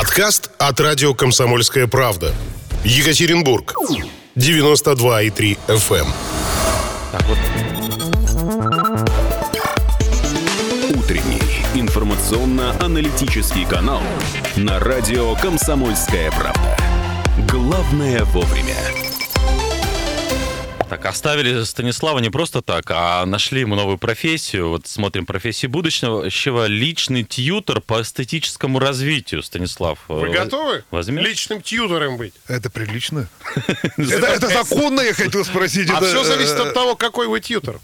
Подкаст от радио «Комсомольская правда». Екатеринбург. 92,3 FM. Так вот, Утренний информационно-аналитический канал на радио «Комсомольская правда». Главное вовремя. Так, оставили Станислава не просто так, а нашли ему новую профессию. Вот смотрим профессию будущего. Личный тьютер по эстетическому развитию, Станислав. Вы готовы Возьмешь? личным тьютором быть? Это прилично? Это законно, я хотел спросить. А все зависит э, от того, какой вы тьютор.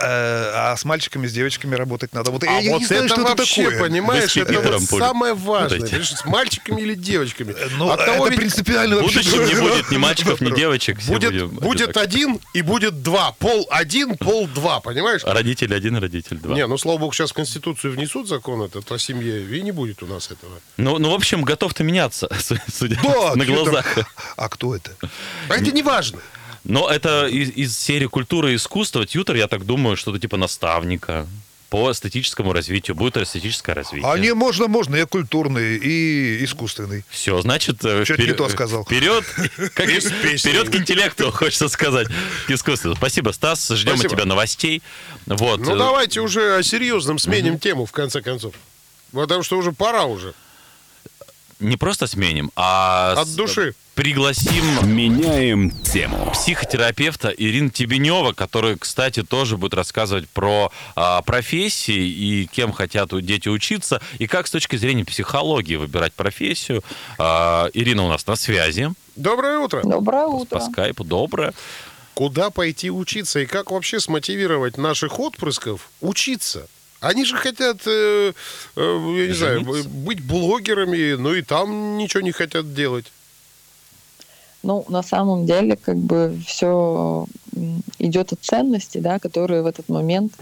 Э, А с мальчиками, с девочками работать надо. Вот А я вот не знаю, это что это вообще, такое. понимаешь, Вы это вот самое важное. Понимаешь, с мальчиками или девочками. Ну, От того это ведь принципиально В вообще. будущем не будет ни мальчиков, ни девочек. будет, будет один и будет два. Пол один, пол два, понимаешь? Родитель один, родитель два. Не, ну, слава богу, сейчас в Конституцию внесут закон этот о семье, и не будет у нас этого. Ну, ну, в общем, готов ты меняться, су- судя Да, на глазах. там? А кто это? А это не важно. Но это из, из серии культуры и искусства. Тьютер, я так думаю, что-то типа наставника по эстетическому развитию. Будет эстетическое развитие. А не, можно, можно. Я культурный и искусственный. Все, значит, Чё-то не то сказал. Вперед, как вперед к интеллекту, хочется сказать, к искусству. Спасибо, Стас. Ждем Спасибо. от тебя новостей. Вот. Ну, э, давайте уже о серьезном сменим тему, в конце концов. Потому что уже пора уже. Не просто сменим, а От души. Пригласим Меняем тему. психотерапевта Ирину Тебенева, которая, кстати, тоже будет рассказывать про а, профессии и кем хотят дети учиться, и как с точки зрения психологии выбирать профессию. А, Ирина у нас на связи Доброе утро. Доброе утро. по скайпу. Доброе. Куда пойти учиться и как вообще смотивировать наших отпрысков учиться? Они же хотят, э, э, я не знаю, Жениться. быть блогерами, но и там ничего не хотят делать. Ну, на самом деле, как бы все идет от ценностей, да, которые в этот момент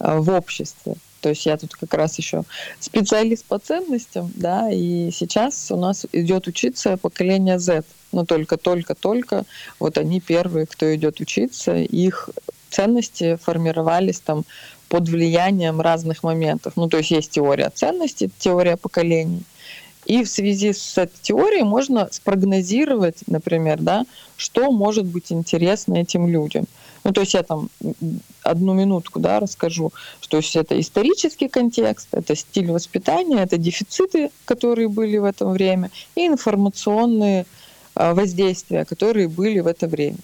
э, в обществе. То есть я тут как раз еще специалист по ценностям, да, и сейчас у нас идет учиться поколение Z. Но только-только-только вот они первые, кто идет учиться, их ценности формировались там под влиянием разных моментов. Ну, то есть есть теория ценностей, теория поколений. И в связи с этой теорией можно спрогнозировать, например, да, что может быть интересно этим людям. Ну, то есть я там одну минутку да, расскажу, что есть это исторический контекст, это стиль воспитания, это дефициты, которые были в это время, и информационные а, воздействия, которые были в это время.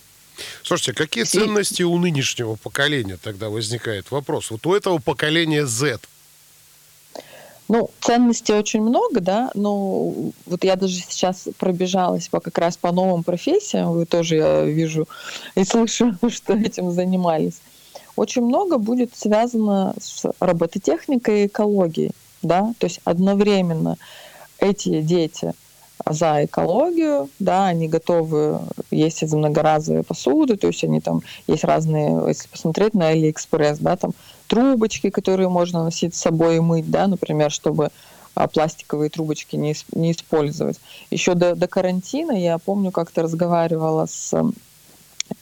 Слушайте, какие ценности у нынешнего поколения тогда возникает вопрос? Вот у этого поколения Z. Ну, ценностей очень много, да, но вот я даже сейчас пробежалась по как раз по новым профессиям, вы тоже, я вижу и слышу, что этим занимались. Очень много будет связано с робототехникой и экологией, да, то есть одновременно эти дети за экологию, да, они готовы есть из многоразовой посуды, то есть они там, есть разные, если посмотреть на Алиэкспресс, да, там трубочки, которые можно носить с собой и мыть, да, например, чтобы а, пластиковые трубочки не, не использовать. Еще до, до карантина я помню, как-то разговаривала с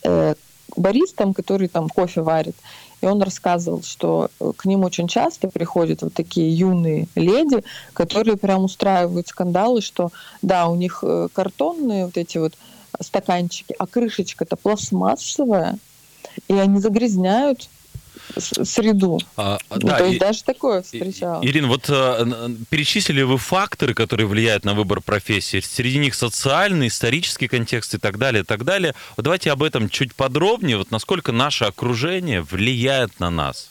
э, баристом, который там кофе варит, и он рассказывал, что э, к ним очень часто приходят вот такие юные леди, которые прям устраивают скандалы, что да, у них э, картонные вот эти вот стаканчики, а крышечка-то пластмассовая, и они загрязняют среду. А, Ну, да, то есть и- даже такое встречалось. Ирина, вот э, перечислили вы факторы, которые влияют на выбор профессии. Среди них социальный, исторический контекст и так далее, и так далее. Вот давайте об этом чуть подробнее. Вот насколько наше окружение влияет на нас.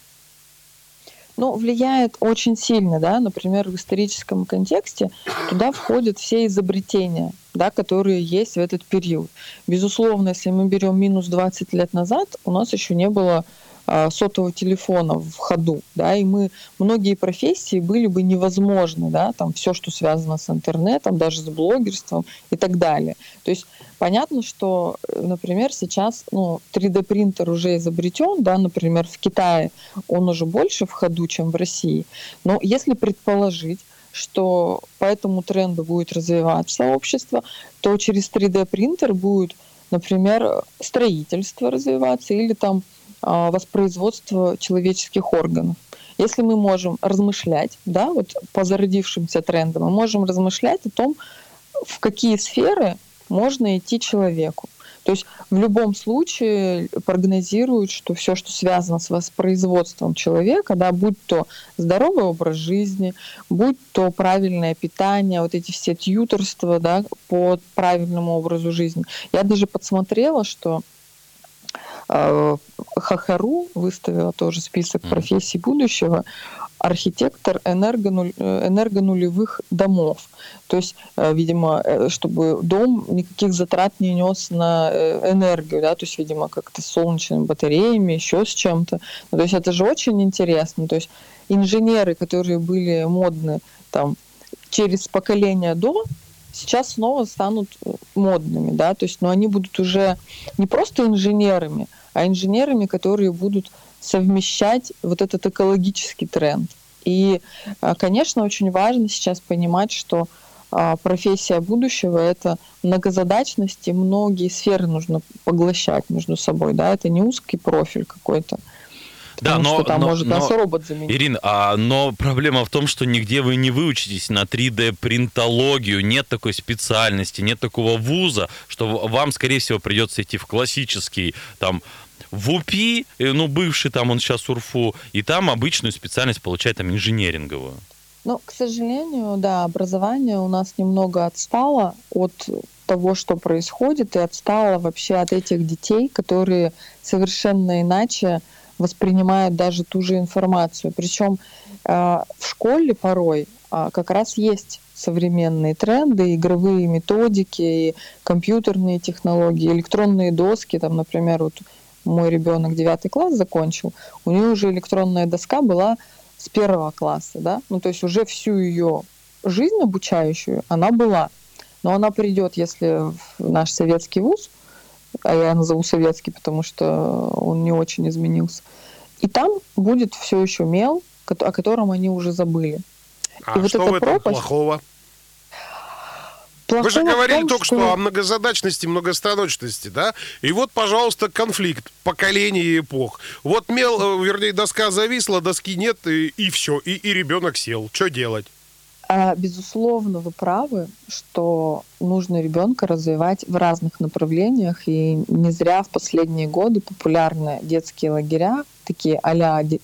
Ну, влияет очень сильно, да, например, в историческом контексте туда входят все изобретения, да, которые есть в этот период. Безусловно, если мы берем минус 20 лет назад, у нас еще не было а, сотового телефона в ходу, да, и мы, многие профессии были бы невозможны, да, там все, что связано с интернетом, даже с блогерством и так далее. То есть понятно, что, э, например, сейчас, ну, 3D-принтер уже изобретен, да, например, в Китае он уже больше в ходу, чем в России. Но если предположить, что по этому тренду будет развиваться общество, то через 3D-принтер будет, например, строительство развиваться или там а, воспроизводство человеческих органов. если мы можем размышлять, да, вот по зародившимся трендам, мы можем размышлять о том, в какие сферы можно идти человеку. То есть в любом случае прогнозируют, что все, что связано с воспроизводством человека, да, будь то здоровый образ жизни, будь то правильное питание, вот эти все тьюторства да, по правильному образу жизни. Я даже подсмотрела, что Хахару выставила тоже список профессий будущего архитектор энергонуль, э, энергонулевых домов. То есть, э, видимо, э, чтобы дом никаких затрат не нес на энергию, да, то есть, видимо, как-то с солнечными батареями, еще с чем-то. Ну, то есть это же очень интересно. То есть инженеры, которые были модны там через поколение до, сейчас снова станут модными, да, то есть, но они будут уже не просто инженерами, а инженерами, которые будут совмещать вот этот экологический тренд. И, а, конечно, очень важно сейчас понимать, что а, профессия будущего – это многозадачность, и многие сферы нужно поглощать между собой. Да? Это не узкий профиль какой-то. Да, но, что там но, может но, нас робот заменить. Ирина, а, но проблема в том, что нигде вы не выучитесь на 3D-принтологию, нет такой специальности, нет такого вуза, что вам, скорее всего, придется идти в классический там в УПИ, э, ну, бывший там, он сейчас УРФУ, и там обычную специальность получает там инженеринговую. Ну, к сожалению, да, образование у нас немного отстало от того, что происходит, и отстало вообще от этих детей, которые совершенно иначе воспринимают даже ту же информацию. Причем э, в школе порой э, как раз есть современные тренды, игровые методики, и компьютерные технологии, электронные доски, там, например, вот мой ребенок девятый класс закончил, у нее уже электронная доска была с первого класса, да, ну то есть уже всю ее жизнь обучающую она была, но она придет, если в наш советский вуз, а я назову советский, потому что он не очень изменился, и там будет все еще мел, о котором они уже забыли. А и вот что в этом пропасть... плохого? Вы же говорили том, только что... что о многозадачности, многостаночности, да? И вот, пожалуйста, конфликт поколений и эпох. Вот мел, э, вернее, доска зависла, доски нет, и, и все, и, и ребенок сел. Что делать? А, безусловно, вы правы, что нужно ребенка развивать в разных направлениях, и не зря в последние годы популярны детские лагеря, такие а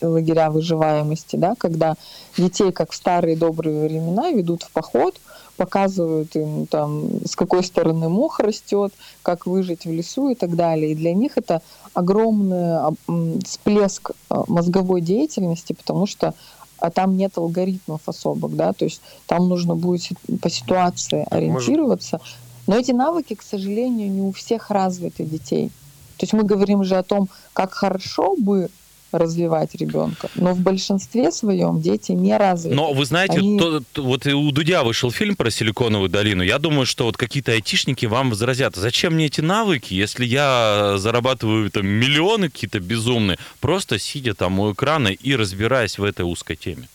лагеря выживаемости, да, когда детей, как в старые добрые времена, ведут в поход – показывают им там, с какой стороны мох растет, как выжить в лесу и так далее. И для них это огромный всплеск а, мозговой деятельности, потому что а там нет алгоритмов особых, да, то есть там нужно будет по ситуации ориентироваться. Но эти навыки, к сожалению, не у всех развиты детей. То есть мы говорим же о том, как хорошо бы развивать ребенка. Но в большинстве своем дети не развиты. Но вы знаете, Они... то, то, вот у Дудя вышел фильм про Силиконовую долину. Я думаю, что вот какие-то айтишники вам возразят, зачем мне эти навыки, если я зарабатываю там миллионы какие-то безумные, просто сидя там у экрана и разбираясь в этой узкой теме.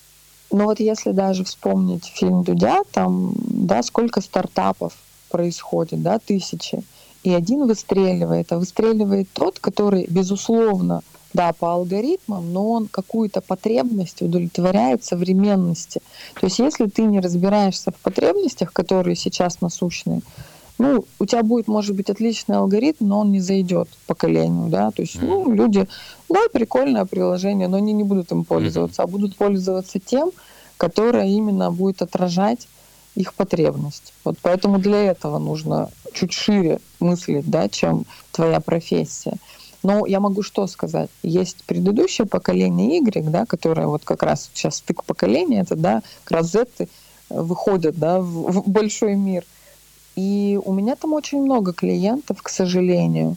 Ну вот если даже вспомнить фильм Дудя, там, да, сколько стартапов происходит, да, тысячи. И один выстреливает, а выстреливает тот, который, безусловно, да, по алгоритмам, но он какую-то потребность удовлетворяет современности. То есть если ты не разбираешься в потребностях, которые сейчас насущные, ну, у тебя будет, может быть, отличный алгоритм, но он не зайдет поколению, да, то есть, ну, люди, да, прикольное приложение, но они не будут им пользоваться, а будут пользоваться тем, которое именно будет отражать их потребность. Вот поэтому для этого нужно чуть шире мыслить, да, чем твоя профессия. Но я могу что сказать? Есть предыдущее поколение Y, да, которое вот как раз сейчас стык поколения, это да, раз Z выходят да, в, в большой мир. И у меня там очень много клиентов, к сожалению.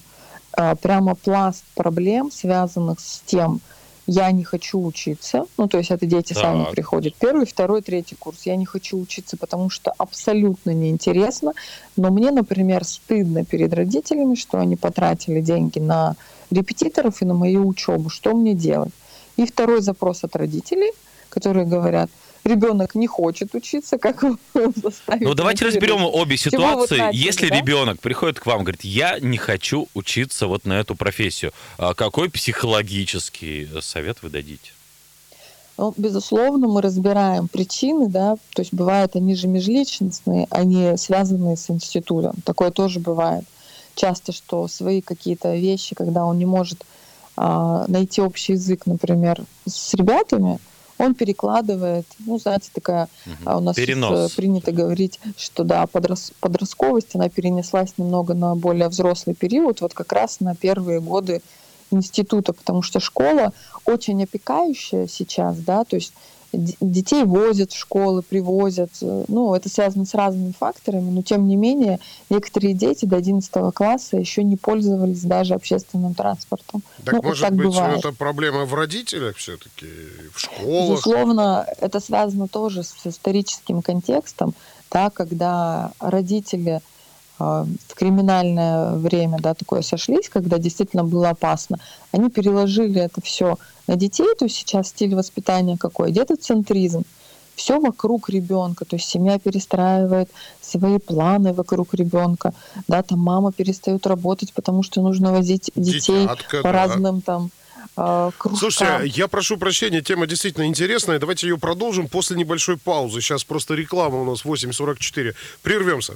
А, прямо пласт проблем, связанных с тем, я не хочу учиться, ну, то есть это дети так. сами приходят, первый, второй, третий курс, я не хочу учиться, потому что абсолютно неинтересно, но мне, например, стыдно перед родителями, что они потратили деньги на репетиторов и на мою учебу, что мне делать? И второй запрос от родителей, которые говорят, ребенок не хочет учиться, как заставить. Ну, давайте разберем обе ситуации. Начали, Если да? ребенок приходит к вам и говорит, я не хочу учиться вот на эту профессию, а какой психологический совет вы дадите? Ну, безусловно, мы разбираем причины, да, то есть бывают они же межличностные, они связанные с институтом. Такое тоже бывает. Часто, что свои какие-то вещи, когда он не может а, найти общий язык, например, с ребятами, он перекладывает, ну, знаете, такая угу. у нас Перенос. принято говорить, что да, подрос, подростковость, она перенеслась немного на более взрослый период, вот как раз на первые годы института, потому что школа очень опекающая сейчас, да, то есть детей возят в школы, привозят. Ну, это связано с разными факторами, но тем не менее некоторые дети до 11 класса еще не пользовались даже общественным транспортом. Так, ну, может так быть, бывает. это проблема в родителях все-таки, в школах? Безусловно, это связано тоже с историческим контекстом, да, когда родители в криминальное время да, такое сошлись, когда действительно было опасно, они переложили это все на детей, то есть сейчас стиль воспитания какой? Детоцентризм. Все вокруг ребенка, то есть семья перестраивает свои планы вокруг ребенка, да, там мама перестает работать, потому что нужно возить детей Детятка, по да. разным там э, кружкам. Слушайте, я прошу прощения, тема действительно интересная. Давайте ее продолжим после небольшой паузы. Сейчас просто реклама у нас 8.44. Прервемся.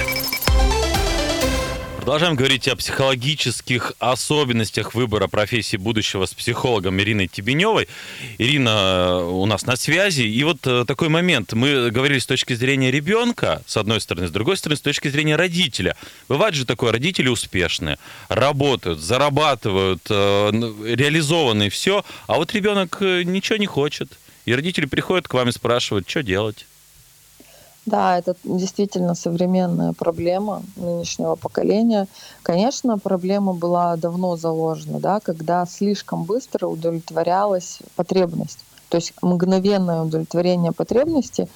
Продолжаем говорить о психологических особенностях выбора профессии будущего с психологом Ириной Тебеневой. Ирина э, у нас на связи. И вот э, такой момент. Мы говорили с точки зрения ребенка, с одной стороны, с другой стороны, с точки зрения родителя. Бывает же такое, родители успешные, работают, зарабатывают, э, реализованы все, а вот ребенок ничего не хочет. И родители приходят к вам и спрашивают, что делать. Да, это действительно современная проблема нынешнего поколения. Конечно, проблема была давно заложена, да, когда слишком быстро удовлетворялась потребность. То есть мгновенное удовлетворение потребности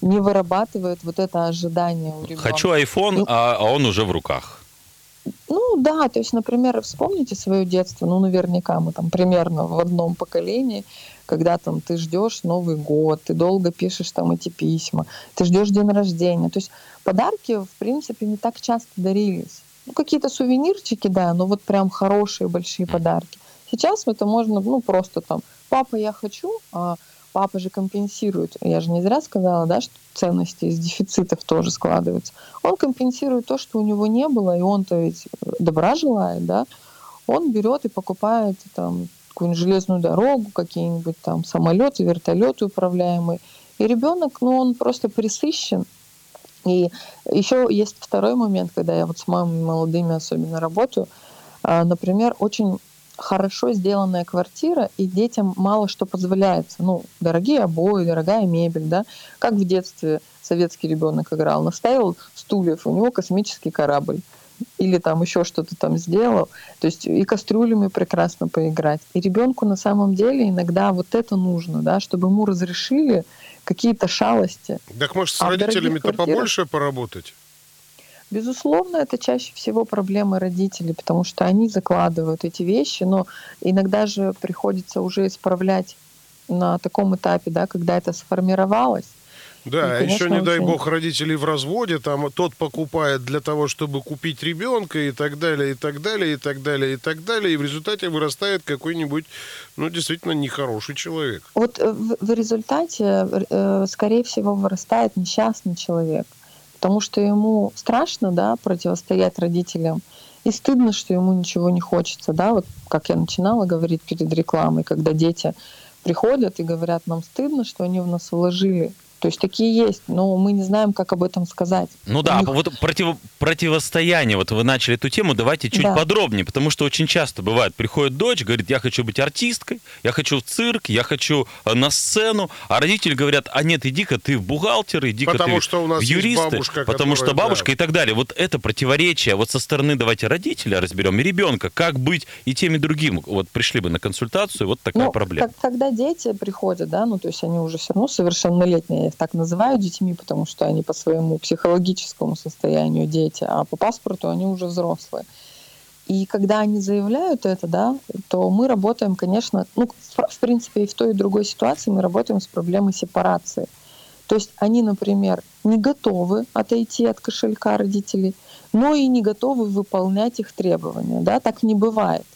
не вырабатывает вот это ожидание у ребенка. Хочу iPhone, Ну, а а он уже в руках. Ну да, то есть, например, вспомните свое детство, ну наверняка мы там примерно в одном поколении, когда там ты ждешь Новый год, ты долго пишешь там эти письма, ты ждешь день рождения. То есть подарки, в принципе, не так часто дарились. Ну, какие-то сувенирчики, да, но вот прям хорошие большие подарки. Сейчас это можно, ну, просто там, папа, я хочу, а папа же компенсирует. Я же не зря сказала, да, что ценности из дефицитов тоже складываются. Он компенсирует то, что у него не было, и он-то ведь добра желает, да. Он берет и покупает там какую-нибудь железную дорогу, какие-нибудь там самолеты, вертолеты управляемые. И ребенок, ну, он просто присыщен. И еще есть второй момент, когда я вот с мамами молодыми особенно работаю. А, Например, очень хорошо сделанная квартира, и детям мало что позволяется. Ну, дорогие обои, дорогая мебель, да. Как в детстве советский ребенок играл. Наставил стульев, у него космический корабль. Или там еще что-то там сделал. То есть и кастрюлями прекрасно поиграть. И ребенку на самом деле иногда вот это нужно, да, чтобы ему разрешили какие-то шалости. Так может с А родителями-то побольше поработать? Безусловно, это чаще всего проблемы родителей, потому что они закладывают эти вещи, но иногда же приходится уже исправлять на таком этапе, да, когда это сформировалось. Да, И, еще, конечно, не дай очень- бог, родители в разводе, там тот покупает для того, чтобы купить ребенка и так далее, и так далее, и так далее, и так далее, и в результате вырастает какой-нибудь, ну, действительно, нехороший человек. Вот э, в, в результате, э, скорее всего, вырастает несчастный человек, потому что ему страшно, да, противостоять родителям, и стыдно, что ему ничего не хочется, да, вот как я начинала говорить перед рекламой, когда дети приходят и говорят, нам стыдно, что они в нас вложили. То есть такие есть, но мы не знаем, как об этом сказать. Ну У да, них- вот против, противостояние, вот вы начали эту тему, давайте чуть Да. подробнее, потому что очень часто бывает, приходит дочь, говорит, я хочу быть артисткой, я хочу в цирк, я хочу э, на сцену, а родители говорят, а нет, иди-ка ты в бухгалтер, иди-ка Потому ты что у нас в юристы, бабушка, потому что которая, бабушка да. и так далее. Вот это противоречие, вот со стороны давайте родителя разберем и ребенка, как быть и тем, и другим. Вот пришли бы на консультацию, вот такая Ну, проблема. как- когда дети приходят, да, ну, то есть они уже все равно совершеннолетние, их так называю детьми, потому что они по своему психологическому состоянию дети, а по паспорту они уже взрослые. И когда они заявляют это, да, то мы работаем, конечно, ну, в, принципе, и в той, и другой ситуации мы работаем с проблемой сепарации. То есть они, например, не готовы отойти от кошелька родителей, но и не готовы выполнять их требования. Да? Так не бывает.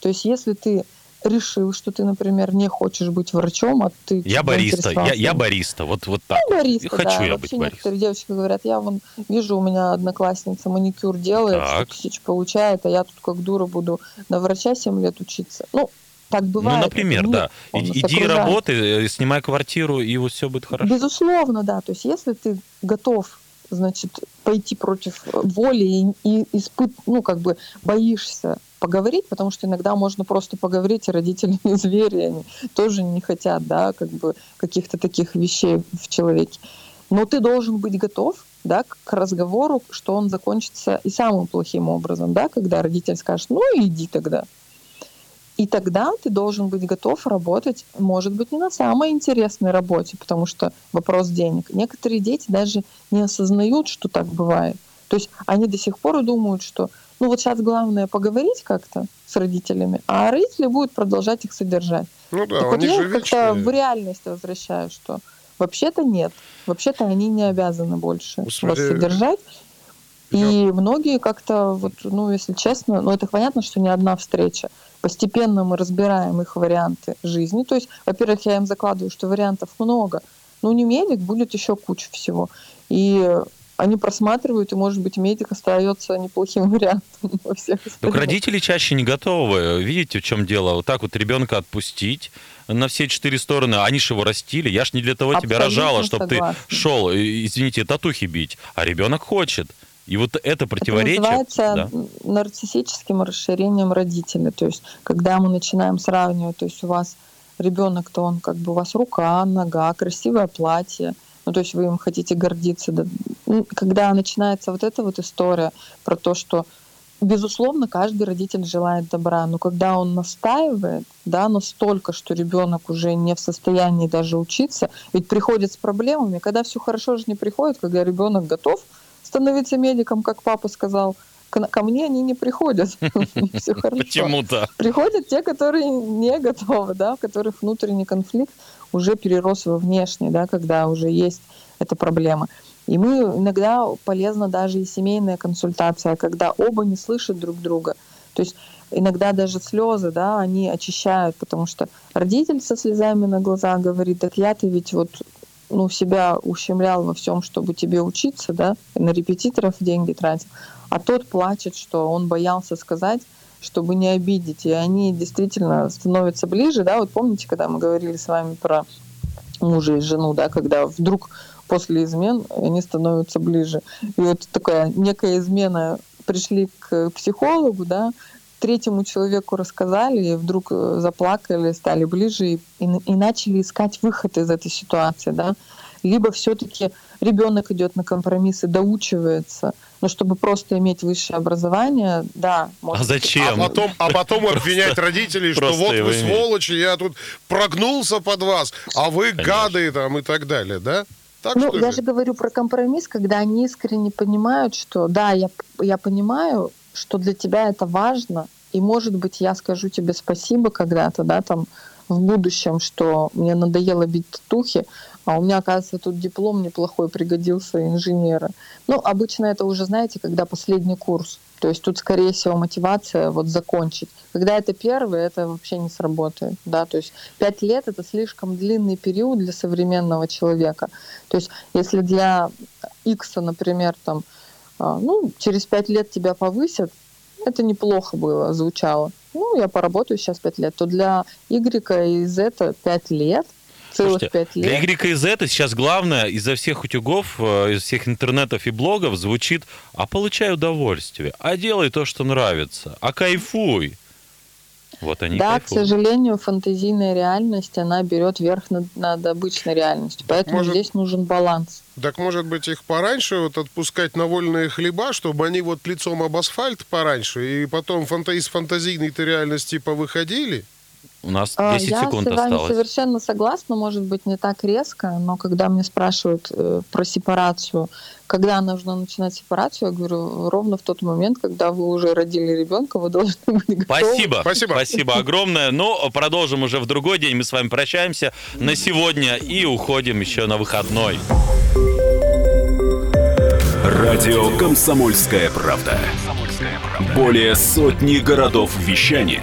То есть если ты решил, что ты, например, не хочешь быть врачом, а ты... Я бариста, я, я бариста, вот, вот так. ну, вот. бариста, Хочу да. я Вообще быть баристом. некоторые девочки говорят, я вон вижу, у меня одноклассница маникюр делает, Так. 100 тысяч получает, а я тут как дура буду на врача 7 лет учиться. Ну, так бывает. Ну, например, да. Иди окружает. работай, э, снимай квартиру, и все будет хорошо. Безусловно, да. То есть если ты готов, значит, пойти против воли и, и испыт, ну, как бы боишься поговорить, потому что иногда можно просто поговорить, и родители не звери, они тоже не хотят, да, как бы каких-то таких вещей в человеке. Но ты должен быть готов, да, к- разговору, что он закончится и самым плохим образом, да, когда родитель скажет, ну, иди тогда. И тогда ты должен быть готов работать, может быть, не на самой интересной работе, потому что вопрос денег. Некоторые дети даже не осознают, что так бывает. То есть они до сих пор думают, что ну вот сейчас главное поговорить как-то с родителями, а родители будут продолжать их содержать. Ну да, так вот они я же как-то в реальность возвращаю, что вообще-то нет. Вообще-то они не обязаны больше Господи. вас содержать. И многие как-то, вот, ну, если честно, ну, это понятно, что не одна встреча. Постепенно мы разбираем их варианты жизни. То есть, во-первых, я им закладываю, что вариантов много. Ну, не медик, будет еще куча всего. И они просматривают, и, может быть, медик остается неплохим вариантом во всех остальных. родители чаще не готовы. Видите, в чем дело? Вот так вот ребенка отпустить на все четыре стороны. Они же его растили. Я ж не для того тебя Абсолютно рожала, чтобы ты согласна. шел, э, извините, татухи бить. А ребенок хочет. И вот это Это противоречие. называется да. нарциссическим расширением родителя. То есть, когда мы начинаем сравнивать, то есть у вас ребенок, то он как бы у вас рука, нога, красивое платье, ну, то есть вы им хотите гордиться. да. Ну, Когда начинается вот эта вот история про то, что безусловно, каждый родитель желает добра, но когда он настаивает, да, настолько, что ребенок уже не в состоянии даже учиться, ведь приходит с проблемами, когда все хорошо же не приходит, когда ребенок готов становиться медиком, как папа сказал, к- ко мне они не приходят, все хорошо. Почему-то. Приходят те, которые не готовы, да, у которых внутренний конфликт уже перерос во внешний, да, когда уже есть эта проблема. И мы иногда полезна даже и семейная консультация, когда оба не слышат друг друга. То есть иногда даже слезы, да, они очищают, потому что родитель со слезами на глазах говорит, так я-то ведь вот ну, себя ущемлял во всем, чтобы тебе учиться, да, на репетиторов деньги тратил. А тот плачет, что он боялся сказать, чтобы не обидеть. И они действительно становятся ближе, да, вот помните, когда мы говорили с вами про мужа и жену, да, когда вдруг после измен они становятся ближе. И вот такая некая измена, пришли к психологу, да, третьему человеку рассказали, и вдруг э, заплакали, стали ближе и, и, и начали искать выход из этой ситуации, да. Либо все-таки ребенок идет на компромиссы, доучивается, но чтобы просто иметь высшее образование, да. А может быть, А зачем? потом, а потом обвинять родителей, что вот вы сволочи, я тут прогнулся под вас, а вы гады там и так далее, да? Так Ну, я же говорю про компромисс, когда они искренне понимают, что да, я, я понимаю, что для тебя это важно, и, может быть, я скажу тебе спасибо когда-то, да, там, в будущем, что мне надоело бить татухи, а у меня, оказывается, тут диплом неплохой пригодился инженера. Ну, обычно это уже, знаете, когда последний курс. То есть тут, скорее всего, мотивация вот закончить. Когда это первый, это вообще не сработает. Да? То есть пять лет — это слишком длинный период для современного человека. То есть если для X, например, там, ну, через пять лет тебя повысят, это неплохо было, звучало. Ну, я поработаю сейчас пять лет. То для Y и Z пять лет, целых Слушайте, пять Для. Y и Z сейчас главное изо всех утюгов, э, из всех интернетов и блогов звучит «а получай удовольствие, а делай то, что нравится, а кайфуй». Вот они Да, к кайфуют. сожалению, фантазийная реальность, она берет верх над, над обычной реальностью. Поэтому Может- здесь нужен баланс. Так может быть их пораньше вот отпускать на вольные хлеба, чтобы они вот лицом об асфальт пораньше, и потом фанта- из фантазийной-то реальности повыходили? У нас А, 10 Я секунд с вами осталось. совершенно согласна, может быть, не так резко, но когда мне спрашивают э, про сепарацию, когда нужно начинать сепарацию, я говорю, ровно в тот момент, когда вы уже родили ребенка, вы должны быть готовы. Спасибо. Спасибо. Спасибо огромное. Но продолжим уже в другой день. Мы с вами прощаемся на сегодня и уходим еще на выходной. Радио «Комсомольская правда». Более сотни городов вещания